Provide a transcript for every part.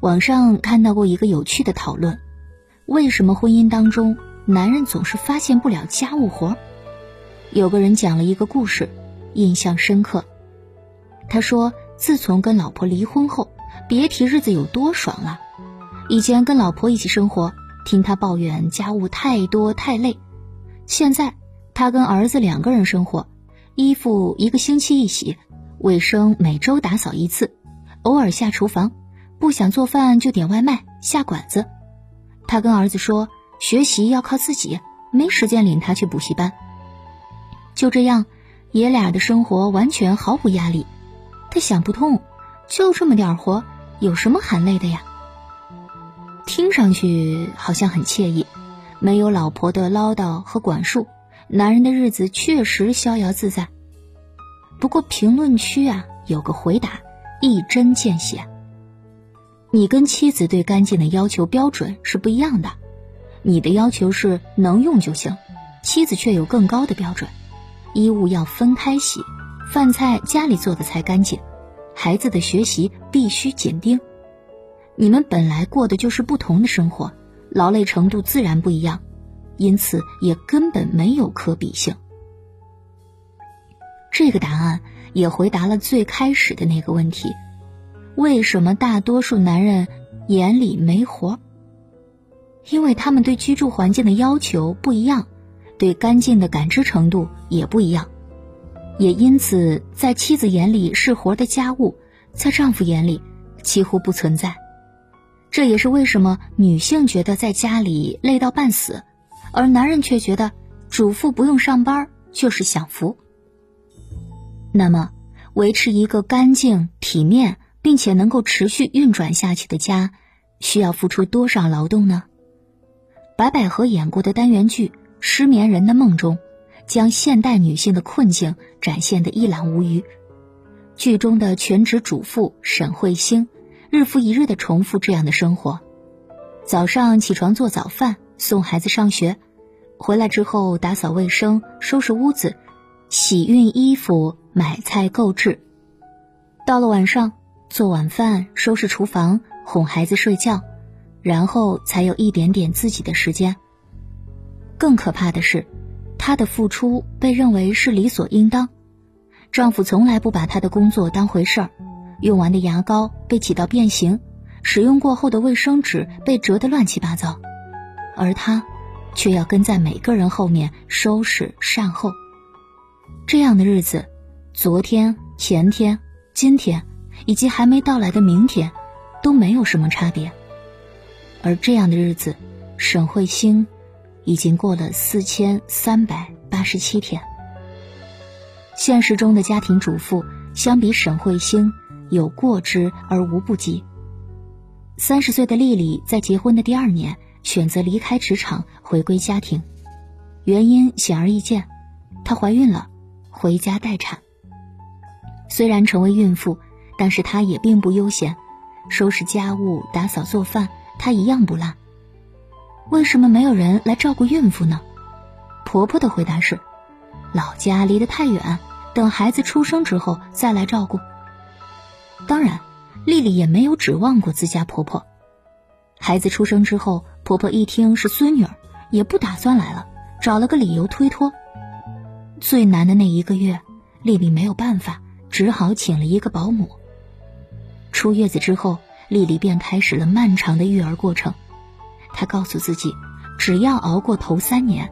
网上看到过一个有趣的讨论：为什么婚姻当中男人总是发现不了家务活？有个人讲了一个故事，印象深刻。他说，自从跟老婆离婚后，别提日子有多爽了。以前跟老婆一起生活，听他抱怨家务太多太累；现在他跟儿子两个人生活，衣服一个星期一洗，卫生每周打扫一次，偶尔下厨房。不想做饭就点外卖下馆子，他跟儿子说学习要靠自己，没时间领他去补习班。就这样，爷俩的生活完全毫无压力。他想不通，就这么点活，有什么含累的呀？听上去好像很惬意，没有老婆的唠叨和管束，男人的日子确实逍遥自在。不过评论区啊有个回答一针见血。你跟妻子对干净的要求标准是不一样的，你的要求是能用就行，妻子却有更高的标准，衣物要分开洗，饭菜家里做的才干净，孩子的学习必须紧盯。你们本来过的就是不同的生活，劳累程度自然不一样，因此也根本没有可比性。这个答案也回答了最开始的那个问题。为什么大多数男人眼里没活？因为他们对居住环境的要求不一样，对干净的感知程度也不一样，也因此在妻子眼里是活的家务，在丈夫眼里几乎不存在。这也是为什么女性觉得在家里累到半死，而男人却觉得主妇不用上班就是享福。那么，维持一个干净体面。并且能够持续运转下去的家，需要付出多少劳动呢？白百合演过的单元剧《失眠人的梦》中，将现代女性的困境展现得一览无余。剧中的全职主妇沈慧星，日复一日的重复这样的生活：早上起床做早饭，送孩子上学，回来之后打扫卫生、收拾屋子、洗熨衣服、买菜购置，到了晚上。做晚饭、收拾厨房、哄孩子睡觉，然后才有一点点自己的时间。更可怕的是，她的付出被认为是理所应当。丈夫从来不把她的工作当回事儿，用完的牙膏被挤到变形，使用过后的卫生纸被折得乱七八糟，而她却要跟在每个人后面收拾善后。这样的日子，昨天、前天、今天。以及还没到来的明天，都没有什么差别。而这样的日子，沈慧星已经过了四千三百八十七天。现实中的家庭主妇相比沈慧星有过之而无不及。三十岁的丽丽在结婚的第二年选择离开职场，回归家庭，原因显而易见，她怀孕了，回家待产。虽然成为孕妇。但是她也并不悠闲，收拾家务、打扫做饭，她一样不落。为什么没有人来照顾孕妇呢？婆婆的回答是：老家离得太远，等孩子出生之后再来照顾。当然，丽丽也没有指望过自家婆婆。孩子出生之后，婆婆一听是孙女儿，也不打算来了，找了个理由推脱。最难的那一个月，丽丽没有办法，只好请了一个保姆。出月子之后，丽丽便开始了漫长的育儿过程。她告诉自己，只要熬过头三年，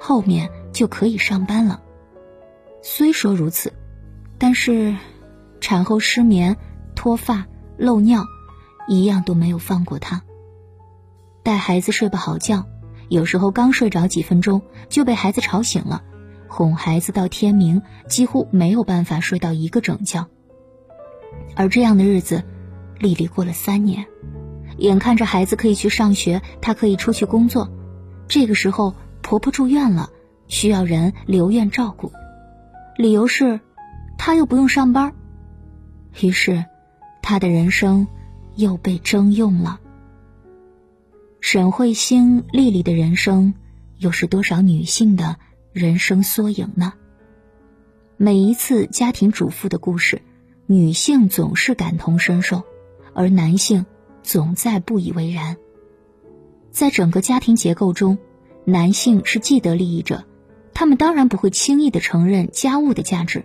后面就可以上班了。虽说如此，但是产后失眠、脱发、漏尿，一样都没有放过她。带孩子睡不好觉，有时候刚睡着几分钟就被孩子吵醒了，哄孩子到天明，几乎没有办法睡到一个整觉。而这样的日子，丽丽过了三年，眼看着孩子可以去上学，她可以出去工作。这个时候，婆婆住院了，需要人留院照顾，理由是，她又不用上班。于是，她的人生又被征用了。沈慧星、丽丽的人生，又是多少女性的人生缩影呢？每一次家庭主妇的故事。女性总是感同身受，而男性总在不以为然。在整个家庭结构中，男性是既得利益者，他们当然不会轻易的承认家务的价值。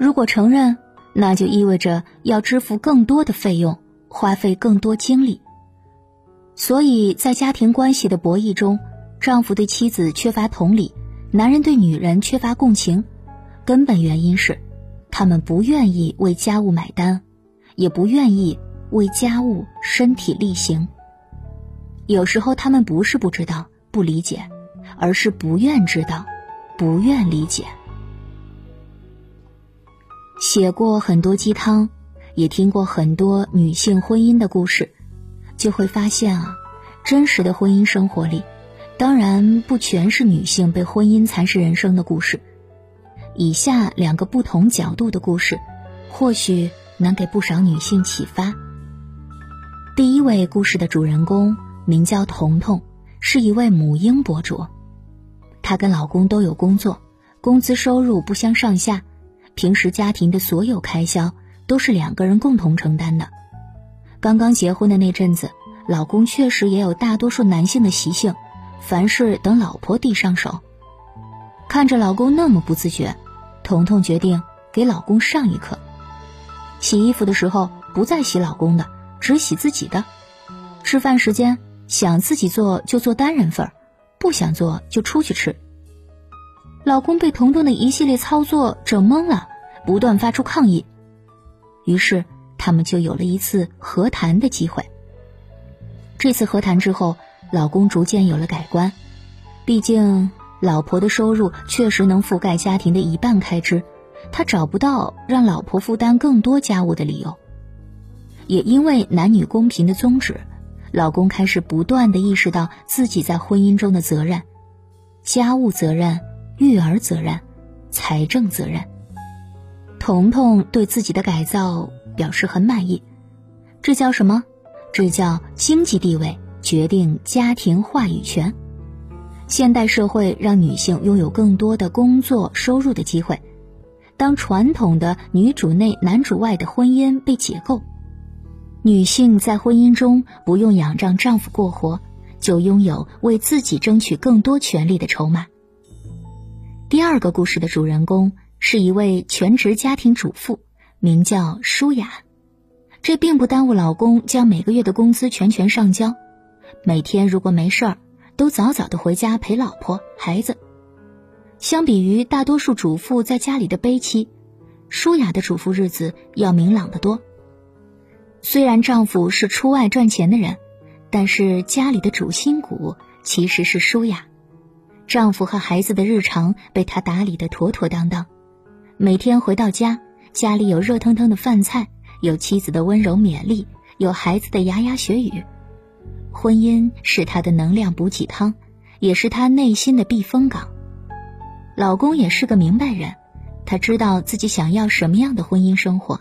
如果承认，那就意味着要支付更多的费用，花费更多精力。所以在家庭关系的博弈中，丈夫对妻子缺乏同理，男人对女人缺乏共情，根本原因是，他们不愿意为家务买单，也不愿意为家务身体力行。有时候他们不是不知道、不理解，而是不愿知道、不愿理解。写过很多鸡汤，也听过很多女性婚姻的故事，就会发现啊，真实的婚姻生活里，当然不全是女性被婚姻蚕食人生的故事。以下两个不同角度的故事，或许能给不少女性启发。第一位故事的主人公名叫彤彤，是一位母婴博主，她跟老公都有工作，工资收入不相上下。平时家庭的所有开销都是两个人共同承担的。刚刚结婚的那阵子，老公确实也有大多数男性的习性，凡事等老婆递上手。看着老公那么不自觉，彤彤决定给老公上一课：洗衣服的时候不再洗老公的，只洗自己的；吃饭时间想自己做就做单人份儿，不想做就出去吃。老公被彤彤的一系列操作整懵了，不断发出抗议。于是他们就有了一次和谈的机会。这次和谈之后，老公逐渐有了改观。毕竟老婆的收入确实能覆盖家庭的一半开支，他找不到让老婆负担更多家务的理由。也因为男女公平的宗旨，老公开始不断的意识到自己在婚姻中的责任，家务责任。育儿责任、财政责任，彤彤对自己的改造表示很满意。这叫什么？这叫经济地位决定家庭话语权。现代社会让女性拥有更多的工作收入的机会。当传统的女主内男主外的婚姻被解构，女性在婚姻中不用仰仗丈夫过活，就拥有为自己争取更多权利的筹码。第二个故事的主人公是一位全职家庭主妇，名叫舒雅。这并不耽误老公将每个月的工资全权上交。每天如果没事儿，都早早的回家陪老婆孩子。相比于大多数主妇在家里的悲戚，舒雅的主妇日子要明朗得多。虽然丈夫是出外赚钱的人，但是家里的主心骨其实是舒雅。丈夫和孩子的日常被她打理得妥妥当当，每天回到家，家里有热腾腾的饭菜，有妻子的温柔勉励，有孩子的牙牙学语。婚姻是她的能量补给汤，也是她内心的避风港。老公也是个明白人，他知道自己想要什么样的婚姻生活，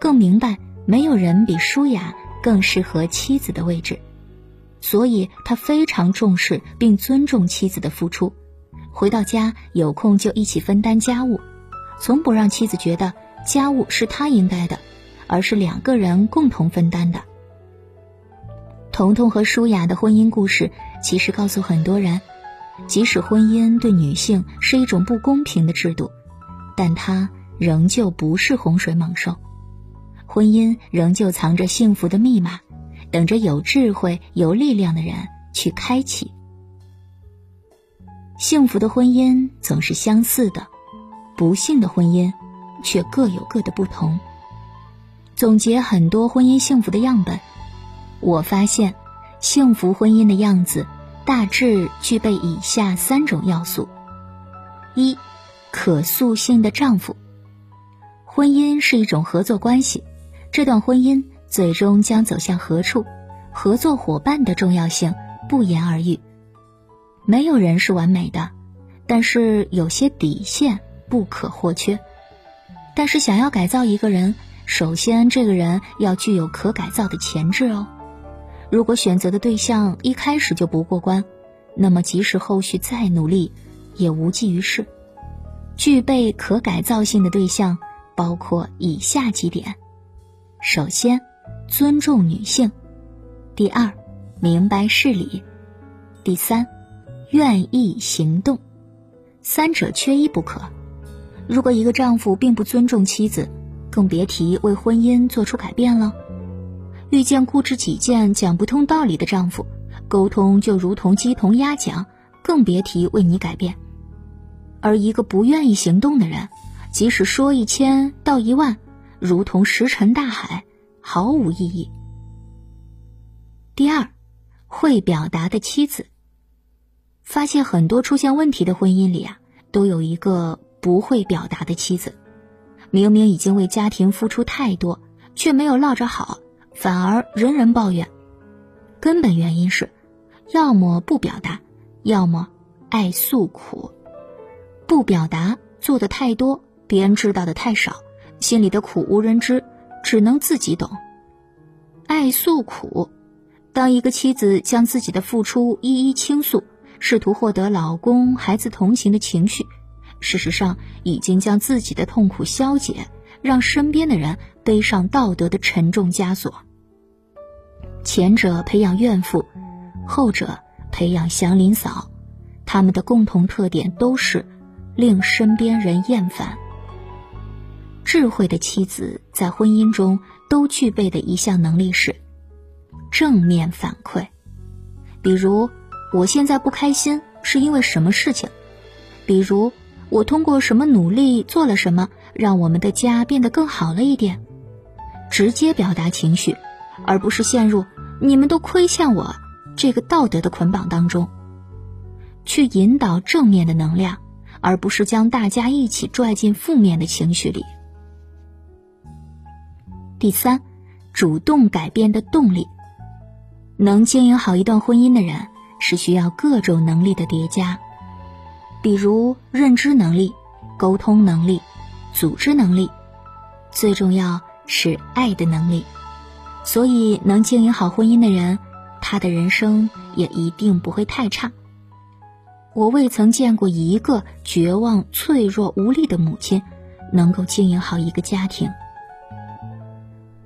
更明白没有人比舒雅更适合妻子的位置。所以他非常重视并尊重妻子的付出，回到家有空就一起分担家务，从不让妻子觉得家务是他应该的，而是两个人共同分担的。彤彤和舒雅的婚姻故事，其实告诉很多人，即使婚姻对女性是一种不公平的制度，但它仍旧不是洪水猛兽，婚姻仍旧藏着幸福的密码。等着有智慧、有力量的人去开启。幸福的婚姻总是相似的，不幸的婚姻却各有各的不同。总结很多婚姻幸福的样本，我发现，幸福婚姻的样子大致具备以下三种要素：一、可塑性的丈夫。婚姻是一种合作关系，这段婚姻。最终将走向何处？合作伙伴的重要性不言而喻。没有人是完美的，但是有些底线不可或缺。但是想要改造一个人，首先这个人要具有可改造的潜质哦。如果选择的对象一开始就不过关，那么即使后续再努力，也无济于事。具备可改造性的对象包括以下几点：首先。尊重女性，第二，明白事理；第三，愿意行动。三者缺一不可。如果一个丈夫并不尊重妻子，更别提为婚姻做出改变了。遇见固执己见、讲不通道理的丈夫，沟通就如同鸡同鸭讲，更别提为你改变。而一个不愿意行动的人，即使说一千道一万，如同石沉大海，毫无意义。第二，会表达的妻子。发现很多出现问题的婚姻里啊，都有一个不会表达的妻子，明明已经为家庭付出太多，却没有落着好。反而人人抱怨，根本原因是，要么不表达，要么爱诉苦。不表达做的太多，别人知道的太少，心里的苦无人知，只能自己懂。爱诉苦，当一个妻子将自己的付出一一倾诉，试图获得老公、孩子同情的情绪，事实上已经将自己的痛苦消解，让身边的人背上道德的沉重枷锁。前者培养怨妇，后者培养祥林嫂，他们的共同特点都是令身边人厌烦。智慧的妻子在婚姻中都具备的一项能力是正面反馈，比如我现在不开心是因为什么事情，比如我通过什么努力做了什么，让我们的家变得更好了一点，直接表达情绪。而不是陷入你们都亏欠我这个道德的捆绑当中，去引导正面的能量，而不是将大家一起拽进负面的情绪里。第三，主动改变的动力，能经营好一段婚姻的人是需要各种能力的叠加，比如认知能力、沟通能力、组织能力，最重要是爱的能力。所以，能经营好婚姻的人，他的人生也一定不会太差。我未曾见过一个绝望、脆弱、无力的母亲，能够经营好一个家庭。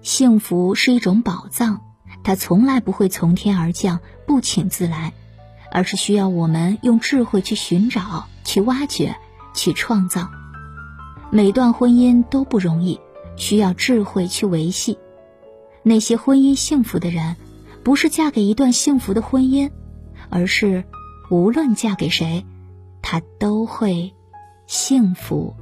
幸福是一种宝藏，它从来不会从天而降、不请自来，而是需要我们用智慧去寻找、去挖掘、去创造。每段婚姻都不容易，需要智慧去维系。那些婚姻幸福的人，不是嫁给一段幸福的婚姻，而是无论嫁给谁，她都会幸福。